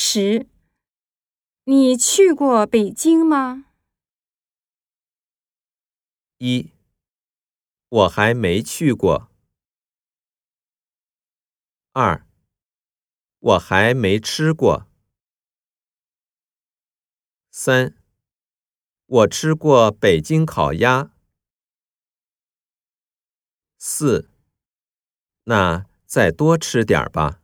十。你去过北京吗？一。我还没去过。二。我还没吃过。三。我吃过北京烤鸭。四。那再多吃点吧。